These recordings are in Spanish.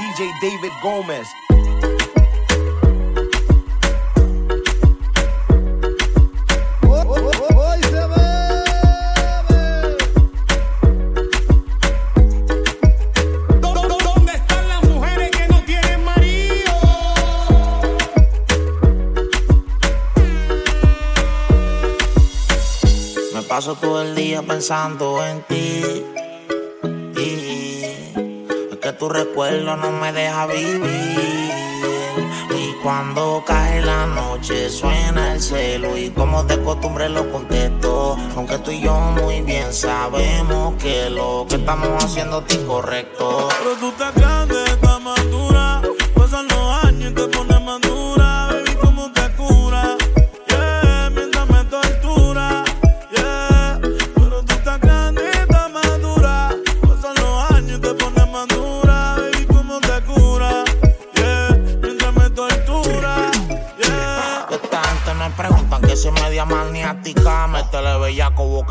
Dj David Gomez. ¿Dónde están las mujeres que no tienen marido? Me paso todo el día pensando en ti tu recuerdo no me deja vivir. Y cuando cae la noche suena el celo y como de costumbre lo contesto. Aunque tú y yo muy bien sabemos que lo que estamos haciendo es incorrecto. Pero tú te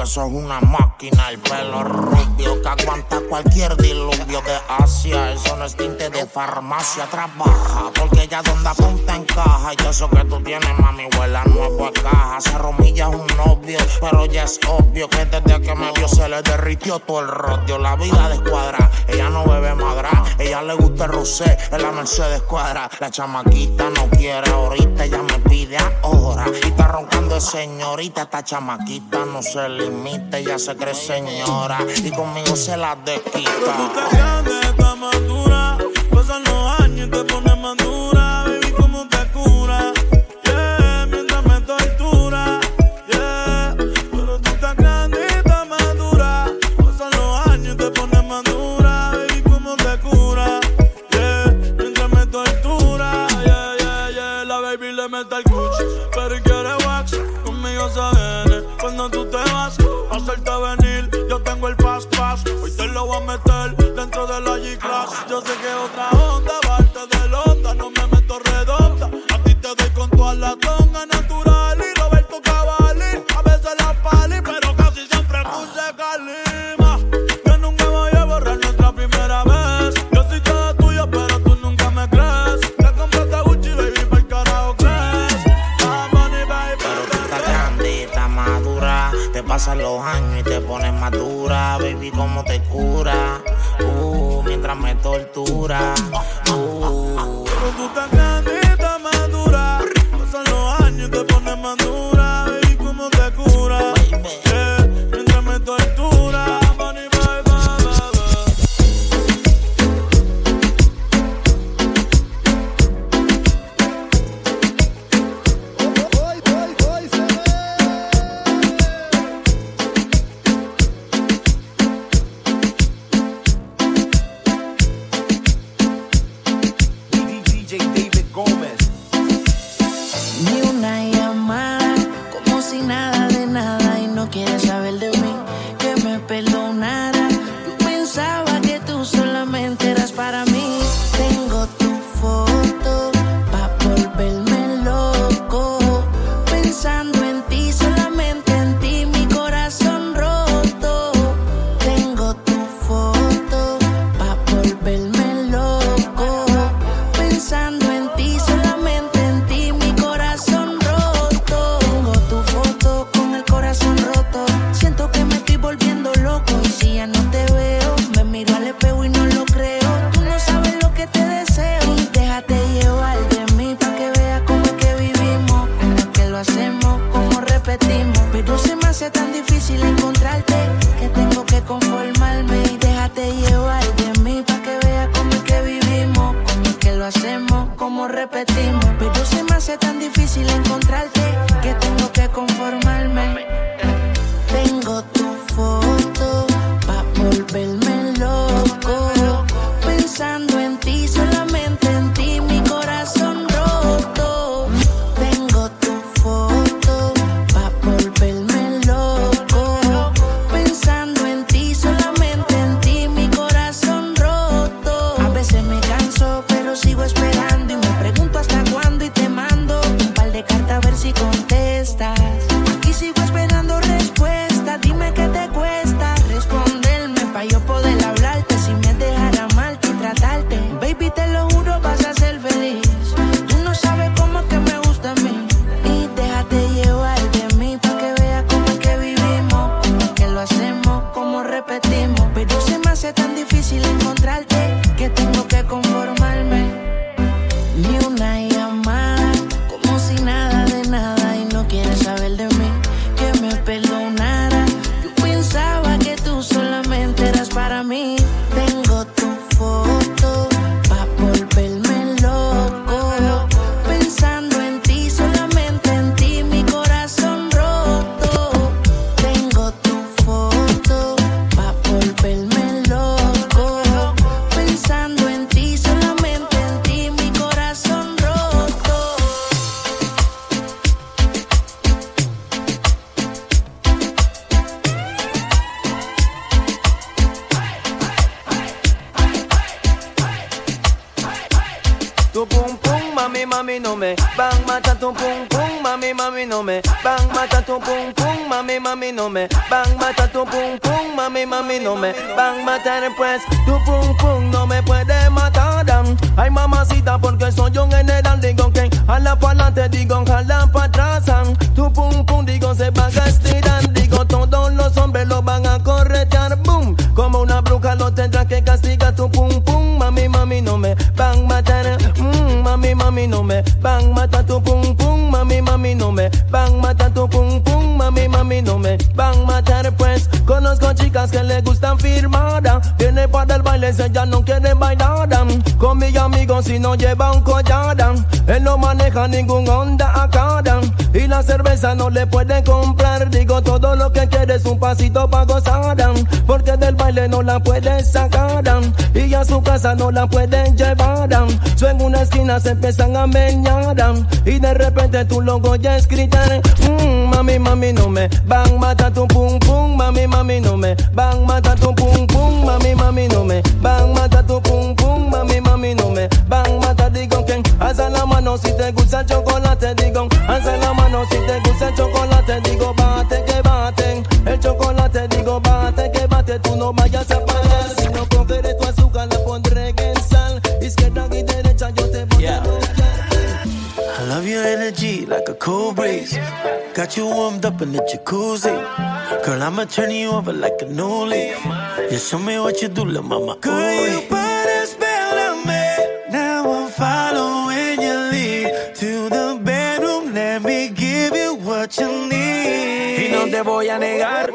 Eso es una máquina, el pelo rubio que aguanta cualquier diluvio de Asia. Eso no es tinte de farmacia, trabaja porque ya donde apunta encaja. Y eso que tú tienes, mami, huela nuevo a caja. Se romilla es un novio, pero ya es obvio que desde que me vio se le derritió todo el rodio. La vida descuadra, ella no bebe madra, ella le gusta el rosé, en la Mercedes cuadra. La chamaquita no quiere ahorita, ella me pide ahora. Y está roncando de señorita, esta chamaquita no se limita permite, ya se cree señora y conmigo se la desquita. Pero tú te grandes, estás madura, pasan los años y te pones madura. si no lleva un collarán. Él no maneja ningún Honda Acadán. Y la cerveza no le puede comprar. Digo, todo lo que quiere es un pasito pa' gozarán. Porque del baile no la puede sacarán. Y a su casa no la pueden llevarán. So en una esquina se empiezan a meñarán. Y de repente tú lo oyes gritar. Mmm, mami, mami, no me van mata tu pum pum. Mami, mami, no me van mata tu pum pum. Mami, mami, no me van mano si te gusta el chocolate, digo. Alza la mano si te gusta el chocolate, digo. Bate que bate, el chocolate, digo. Bate que bate, tú no vayas a parar. Si no cogeré tu azúcar, la pondré en sal. Izquierda y derecha, yo te voy yeah. love your energy like a cool breeze. Got you warmed up in the jacuzzi. Girl, I'ma turn you over like a new leaf. Just show me what you do, la mama. Girl, te voy a negar.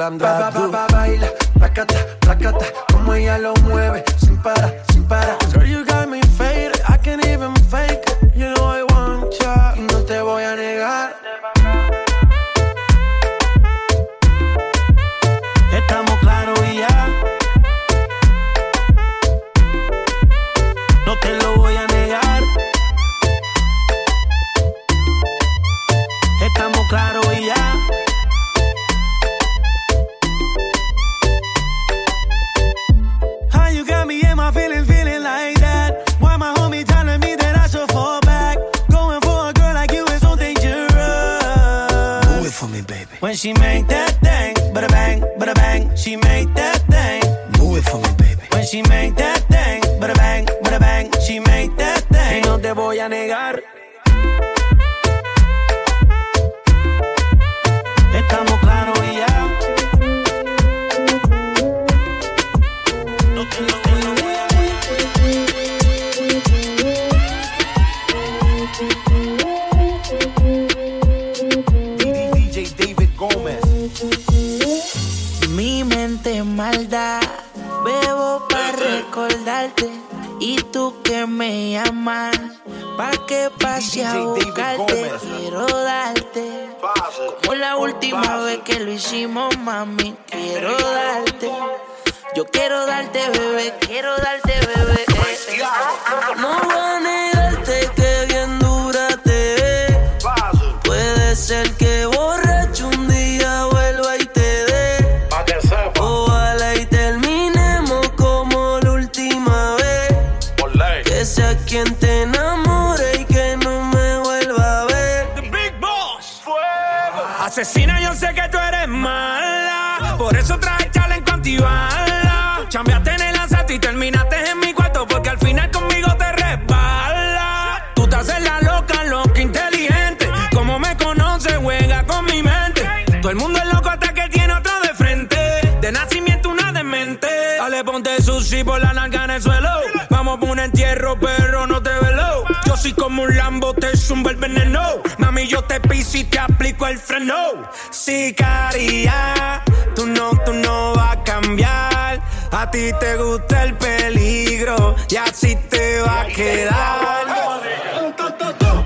hablando she make that thing, but a bang, but a bang, she make ponte sushi por la nalga en el suelo. Vamos por un entierro, pero no te velo. Yo soy como un lambo, te zumba el veneno. Mami, yo te piso y te aplico el freno. Sicaria, tú no, tú no vas a cambiar. A ti te gusta el peligro y así te va a quedar.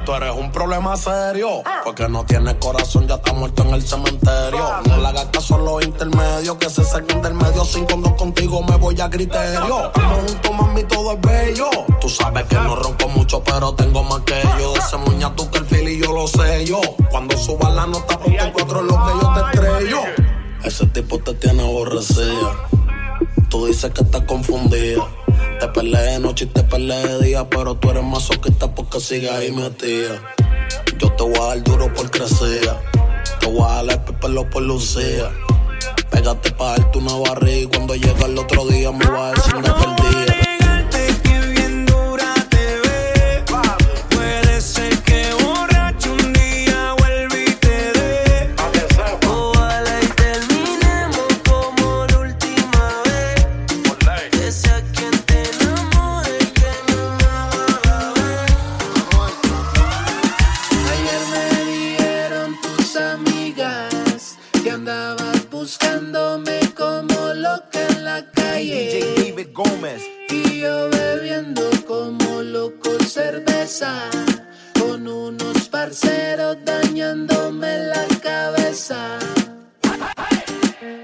Tú eres un problema serio. Porque no tienes corazón, ya está muerto en el cementerio. No la hagas son los intermedios que se sacan del medio. Sin cuando contigo me voy a criterio. Estamos juntos, mami, todo es bello. Tú sabes que no ronco mucho, pero tengo más que yo. Ese muña tú que el yo lo sé yo. Cuando suba la nota, porque encuentro lo que yo te estrello. Ese tipo te tiene aborrecida. Tú dices que estás confundida te peleé de noche y te peleé de día, pero tú eres más masoquista porque sigues ahí metida. Yo te voy a dar duro por crecida. Te voy a dar el por lucía. Pégate pa' darte una barriga y cuando llega el otro día me vas a decir que perdida. con unos parceros dañándome la cabeza.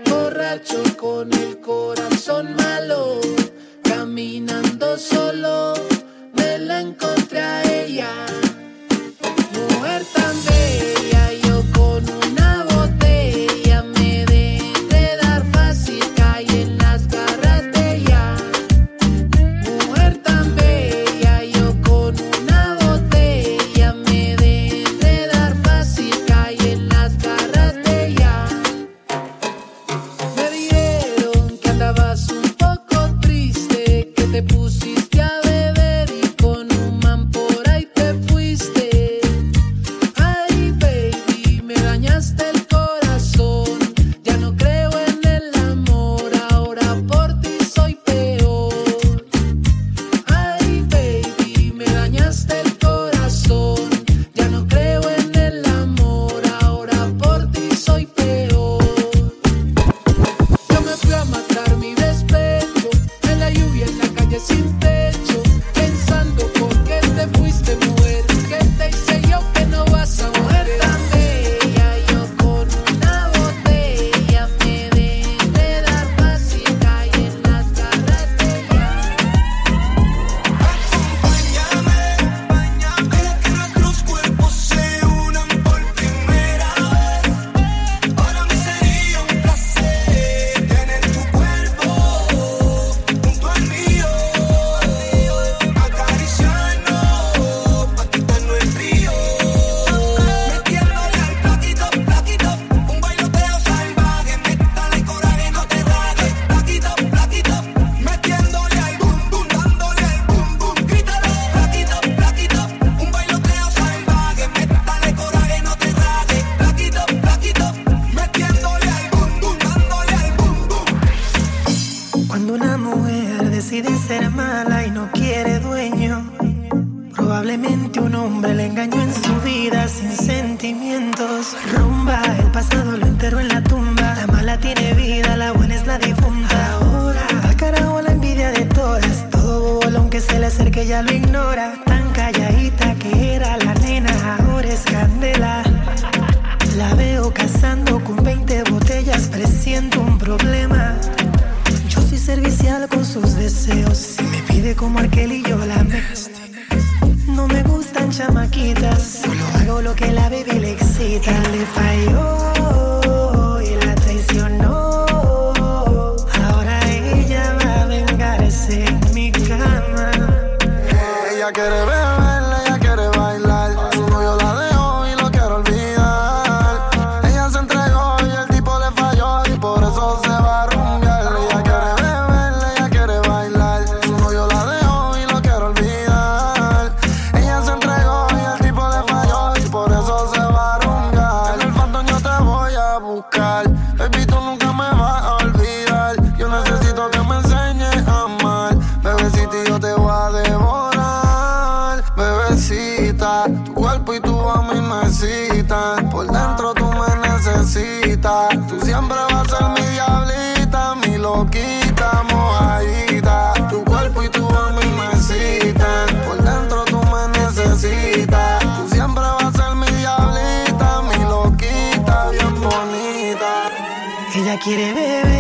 Borracho con el corazón malo, caminando solo ella quiere beber.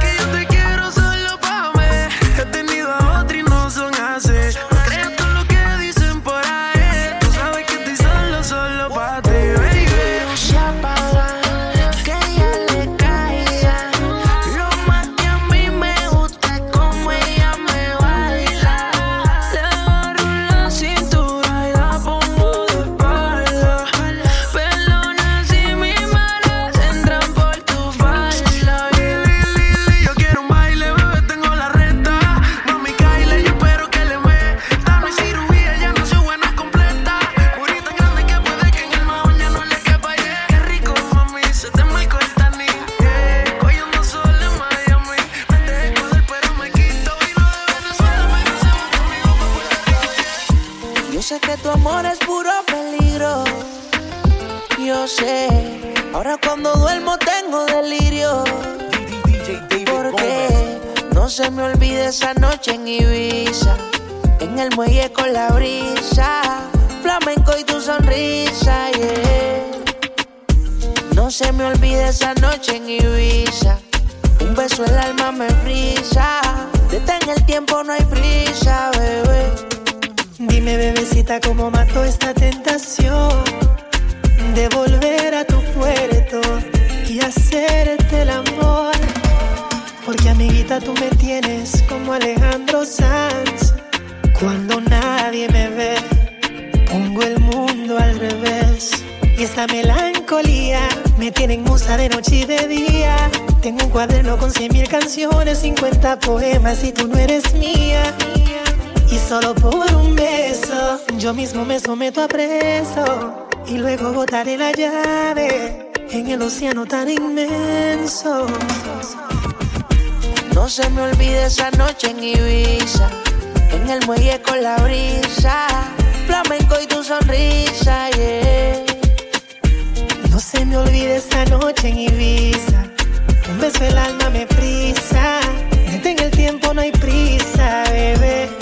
Que yo te quiero solo pa' me. Ahora cuando duermo tengo delirio. Porque no se me olvide esa noche en Ibiza. En el muelle con la brisa. Flamenco y tu sonrisa, yeah. No se me olvide esa noche en Ibiza. Un beso el alma me frisa. Detén el tiempo, no hay prisa, bebé. Dime, bebecita, cómo mató esta tentación de volver a tu puerto y hacerte el amor. Porque amiguita tú me tienes como Alejandro Sanz. Cuando nadie me ve, pongo el mundo al revés. Y esta melancolía me tiene en musa de noche y de día. Tengo un cuaderno con cien mil canciones, 50 poemas y tú no eres mía. Y solo por un beso, yo mismo me someto a preso. Y luego botaré la llave en el océano tan inmenso. No se me olvide esa noche en Ibiza, en el muelle con la brisa, flamenco y tu sonrisa, yeah. No se me olvide esa noche en Ibiza. Un beso el alma me frisa. Detén el tiempo, no hay prisa, bebé.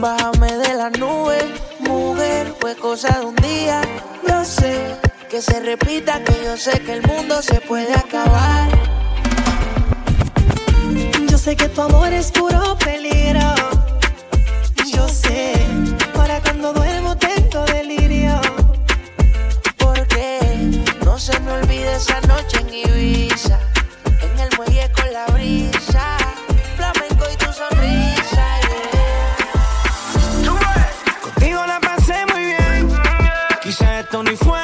Bájame de la nube, mujer, fue cosa de un día. Yo sé que se repita, que yo sé que el mundo se puede acabar. Yo sé que tu amor es puro peligro. Yo sé, para cuando duermo tengo delirio. Porque no se me olvide esa noche en Ibiza, en el muelle con la brisa, ton effort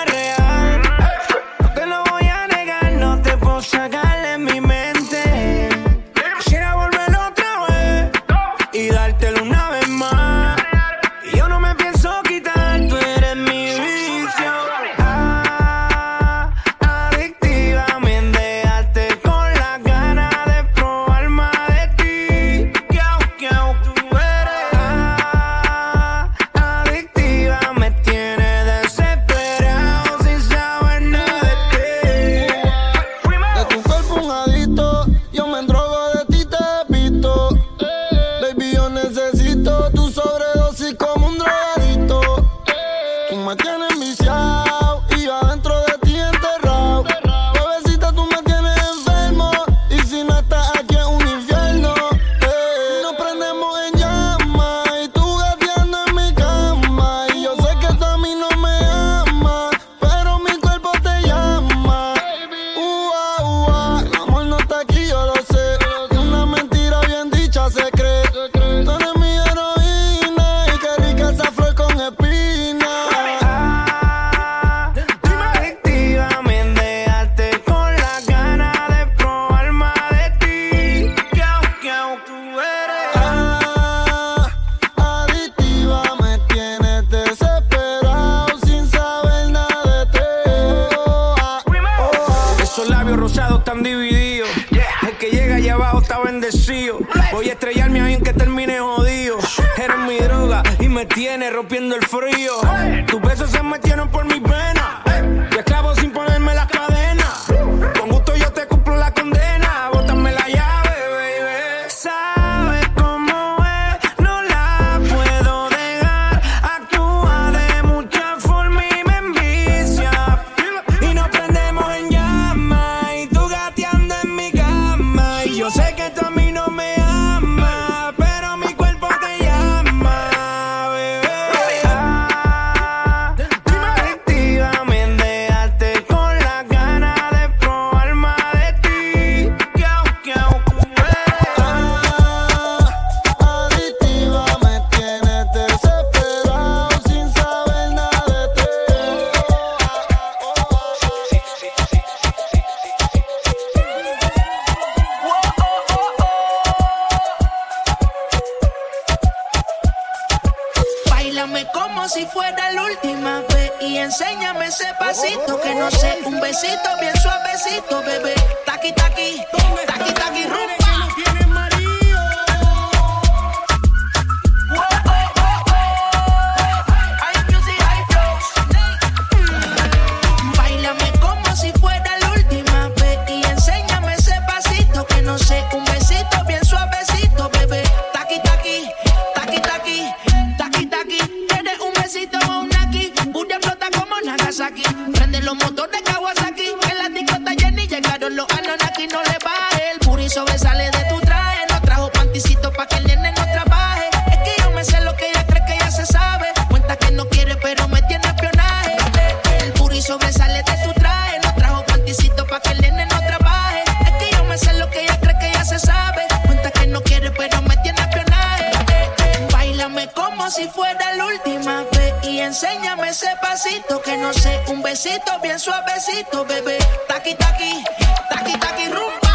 bebé. Taqui, taqui, taqui, taqui, rumba.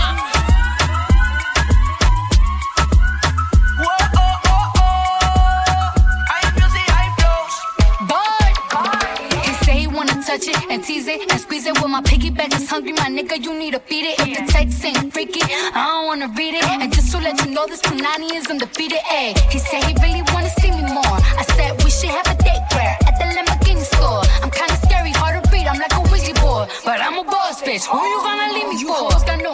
Touch it and tease it and squeeze it. With my piggyback is hungry, my nigga, you need to feed it. If the text ain't freaky, I don't wanna read it. And just to let you know, this Punani is undefeated. Ay, he said he really wanna see me more. I said we should have a date where at the Lamborghini store. I'm kinda but I'm a boss bitch. Who you gonna leave me for? Got no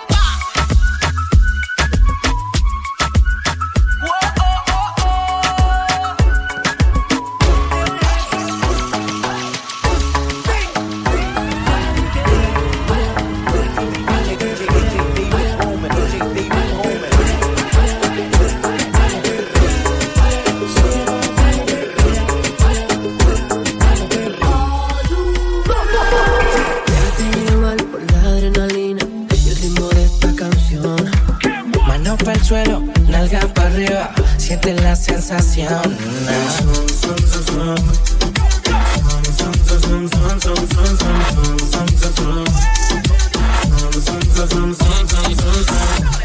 Arriba, siente la sensación.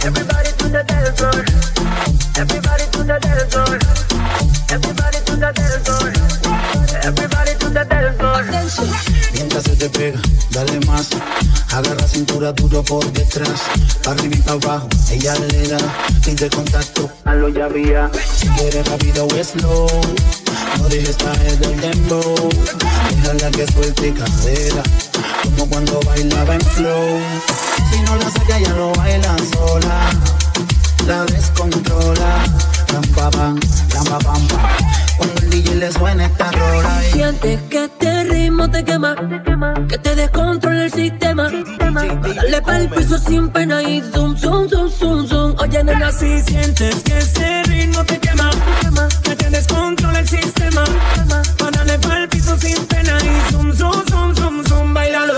Everybody to the dance floor. Everybody to the dance floor. Everybody to the dance floor. Everybody to the dance floor. Mientras se te pega, dale más. Cintura duro por detrás. Pa' arriba y pa' abajo, ella le da. Contacto, hazlo ya vía. Si quieres rápido o slow. No dejes caer del dembow. Déjala que suelte cadera. Como cuando bailaba en flow. Si no la saca, ya no baila sola. La descontrola. Pam, ram, pa, pam, pam. Cuando el DJ le suena esta rola. y- Sientes que este ritmo te quema, que te descontrola el sistema. Dale pa'l piso sin pena y zoom, zoom, zoom, zoom, zoom. Oye, nena, si sientes que ese ritmo te quema, que te descontrola el sistema. Dale pa'l piso sin pena y zoom, zoom, zoom, zoom, zoom, bailalo.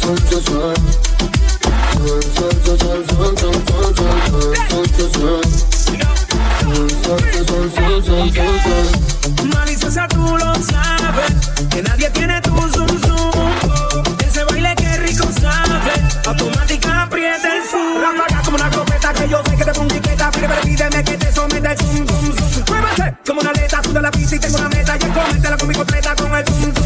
Zoom, zoom, zoom. Zoom, zoom, tengo una meta y es comértela con mi completa con el zoom zoom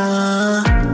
mala.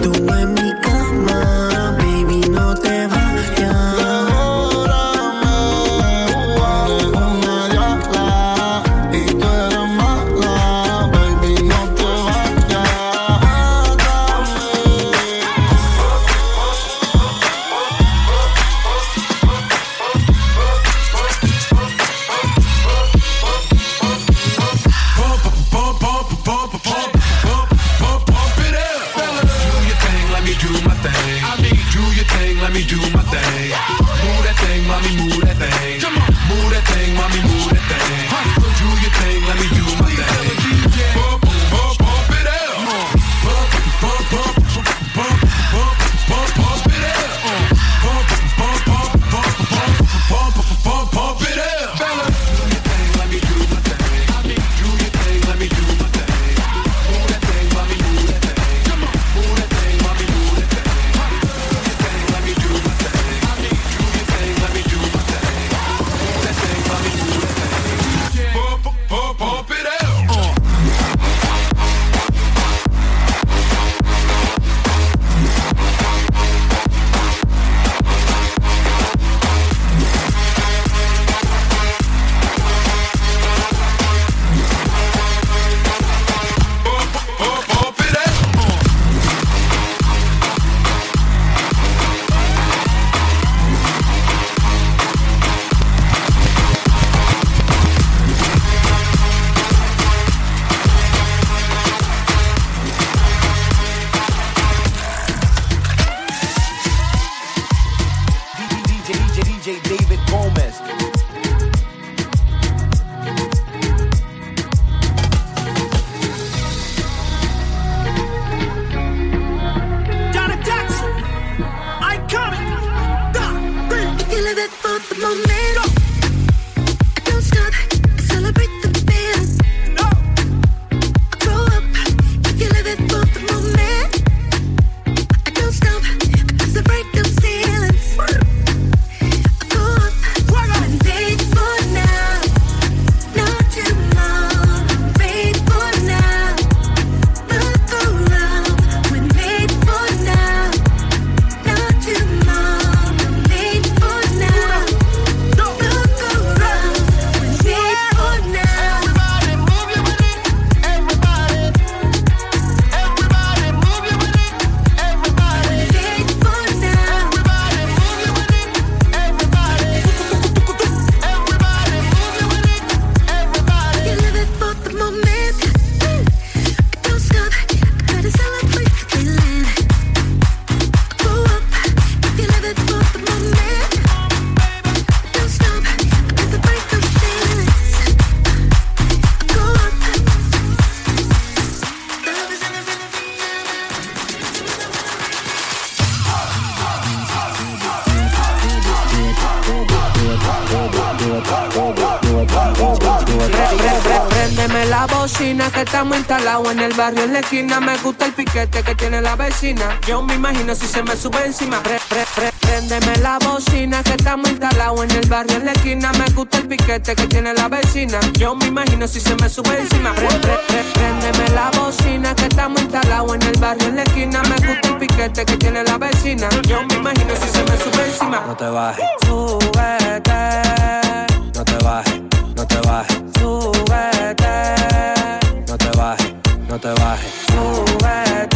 DJ David Gomez. Barrio en la esquina. Me gusta el piquete que tiene la vecina. Yo me imagino si se me sube encima. Pre, pre, pre, préndeme la bocina que estamos instalados en el barrio en la esquina. Me gusta el piquete que tiene la vecina. Yo me imagino si se me sube encima. Préndeme la bocina que estamos instalados en el barrio en la esquina. Me gusta el piquete que tiene la vecina. Yo me imagino si se me sube encima. No te bajes, Súbete, no te bajes, no te bajes, súbete, no te bajes,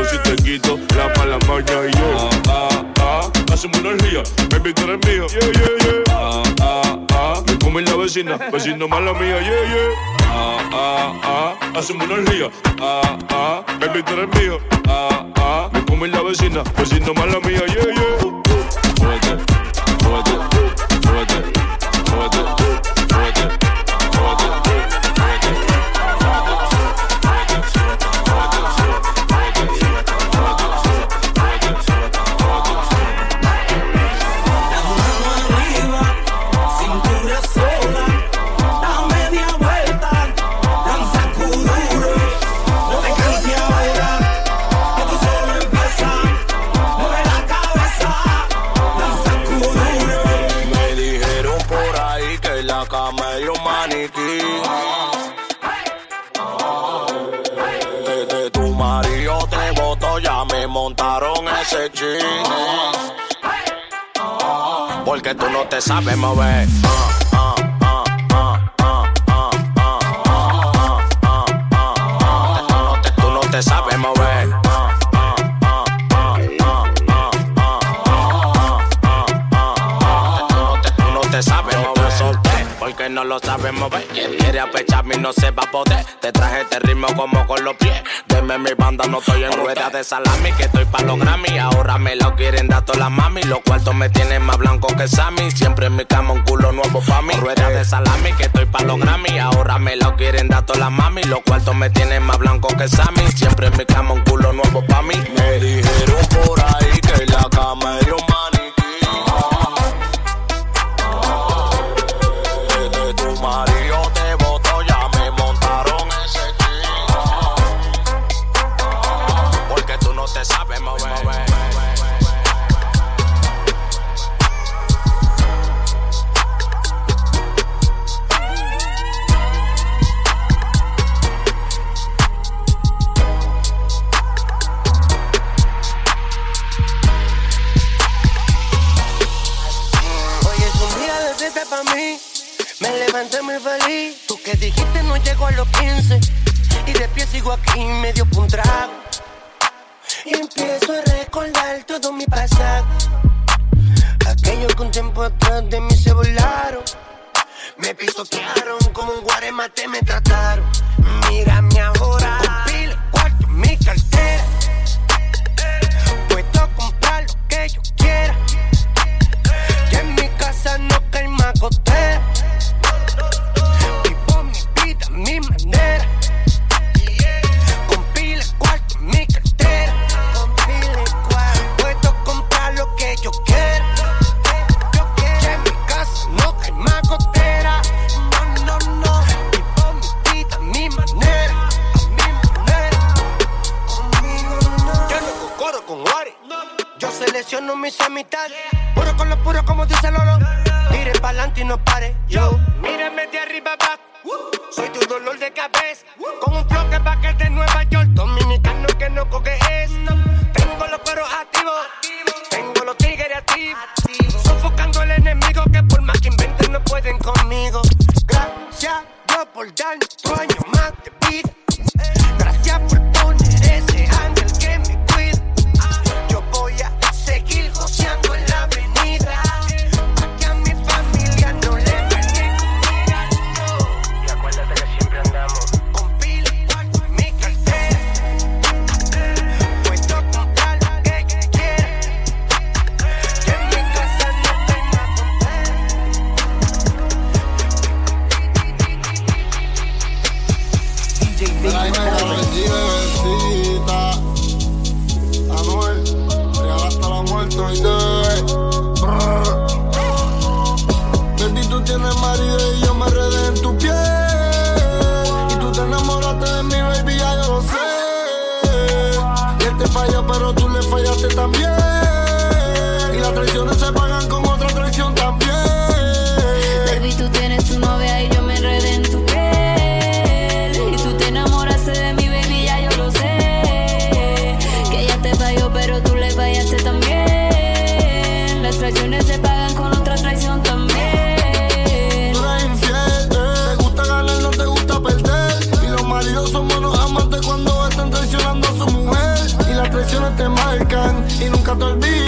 Yo si te quito la mala maña y yo. Ah, ah, ah. Hacemos una energía, baby, tú eres mío. Yeah, yeah, yeah. Ah, ah, ah. Me come la vecina, vecino mala mía, yeah, yeah. Ah, ah, ah. Hacemos una energía. Ah, ah. Baby, tú eres mío. Ah, ah. Me come la vecina, vecino mala mía, yeah, yeah. Súbete, súbete, súbete, súbete, súbete, maniquí. Desde tu marido te voto, ya me montaron ese jean. Porque tú no te sabes mover. Sabes mover. Quien quiere apecharme no se va a poder. Te traje este ritmo como con los pies. Deme mi banda, no estoy en rueda de salami. Que estoy pa' los Grammy. Ahora me lo quieren dar todas las mami. Los cuartos me tienen más blanco que Sammy. Siempre en mi cama un culo nuevo pa' mí. Rueda de salami, que estoy pa' los Grammy. Ahora me lo quieren dar todas las mami. Los cuartos me tienen más blanco que Sammy. Siempre en mi cama un culo nuevo pa' mí. Me dijeron por ahí que la cama era un que dijiste no llego a los 15. Y de pie sigo aquí medio pa' un trago. Y empiezo a recordar todo mi pasado. Aquello que un tiempo atrás de mí se volaron. Me pisotearon como un guaremate me trataron. yeah. te olvides.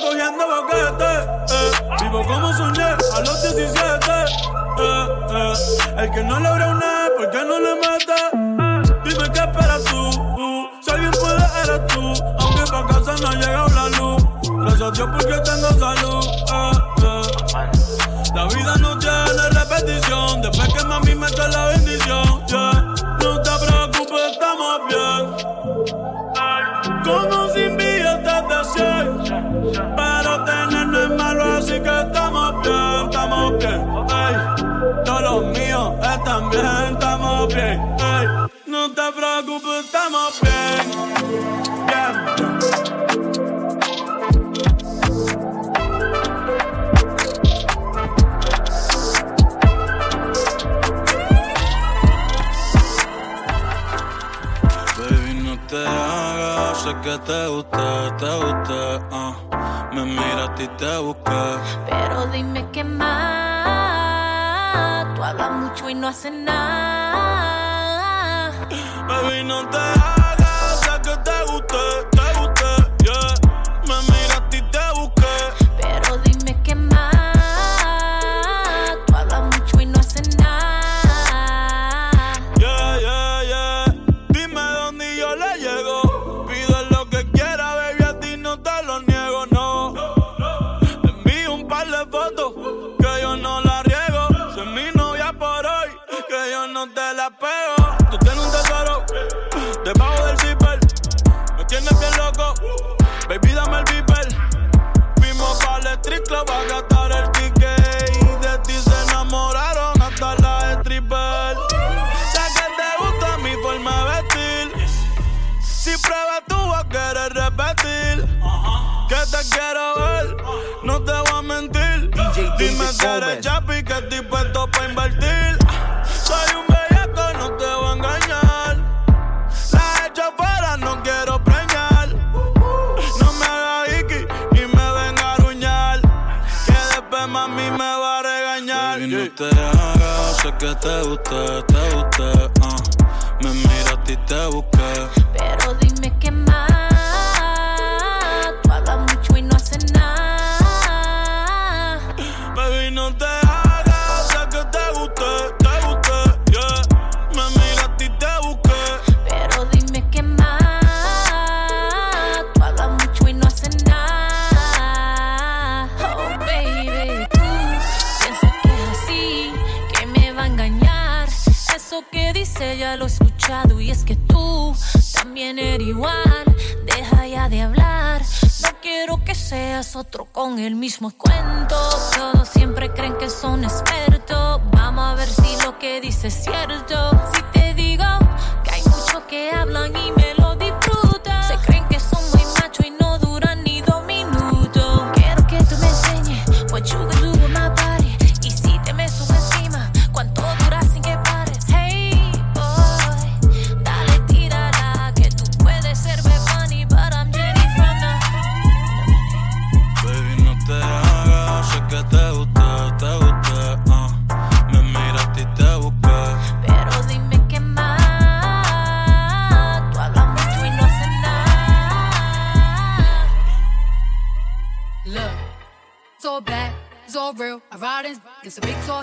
cogiendo boquete. Eh. Vivo como soñé a los 17. Eh, eh. El que no logra una, ¿por qué no le mete? Dime qué esperas tú. Uh. Si alguien puede, eres tú. Aunque pa' casa no ha llegado la luz. Gracias a Dios porque tengo salud. La vida no tiene repetición. Después que mami me trae la bendición. Yeah. check. No te preocupes, estamos bien. Baby, no te hagas, sé que te gusta, te gusta, ah. me y te busqué. Pero dime qué más Tú hablas mucho y no haces nada. Baby, no te hagas, a que te guste. rescatar el ticket. Y de ti se enamoraron hasta la stripper. Sé que te gusta mi forma de vestir. Si pruebas tú vas a querer repetir. Que te quiero ver, no te voy a mentir. Dime si eres chapi que estoy puesto para invertir. Soy un que te that te guste, uh. Me miraste y te busqué igual. Deja ya de hablar. No quiero que seas otro con el mismo cuento. Todos siempre creen que son expertos. Vamos a ver si lo que dices es cierto. Si te digo que hay muchos que hablan y me lo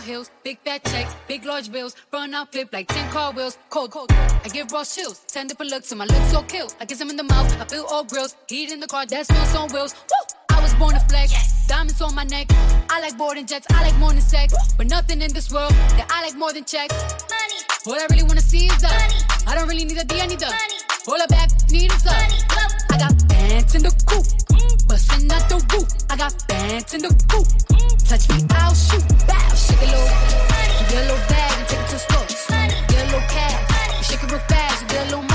heels, big fat checks, big large bills. Run out, flip like 10 car wheels. Cold, cold. I give raw chills. 10 up looks, look, so my looks so kill. I kiss him in the mouth, I feel all grills. Heat in the car, that's smells on wheels. Woo! I was born to flex. Yes. Diamonds on my neck. I like boarding jets. I like more than sex. Woo. But nothing in this world that I like more than checks. Money. What I really wanna see is the money. I don't really need a D, I need the money. All I back need is the money. I got pants in the coop. Mm. Bustin' out the roof, I got bands in the roof. Touch me, I'll shoot. Bow, shake a little, get a little bag and take it to the store. Get a little cash, shake it real fast, get a little.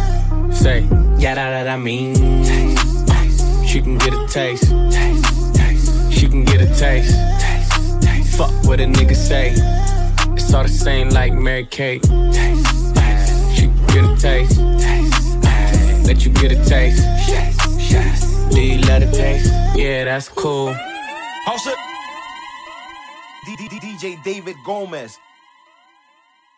Say, yeah, that, that I mean. Taste, taste. She can get a taste. taste, taste. She can get a taste. taste, taste. Fuck what a nigga say. It's all the same like Mary Kate. Taste, taste. She can get a taste. taste, taste. Let you get a taste. Yes, yes. Do you let it taste? Yeah, that's cool. Also, DJ David Gomez.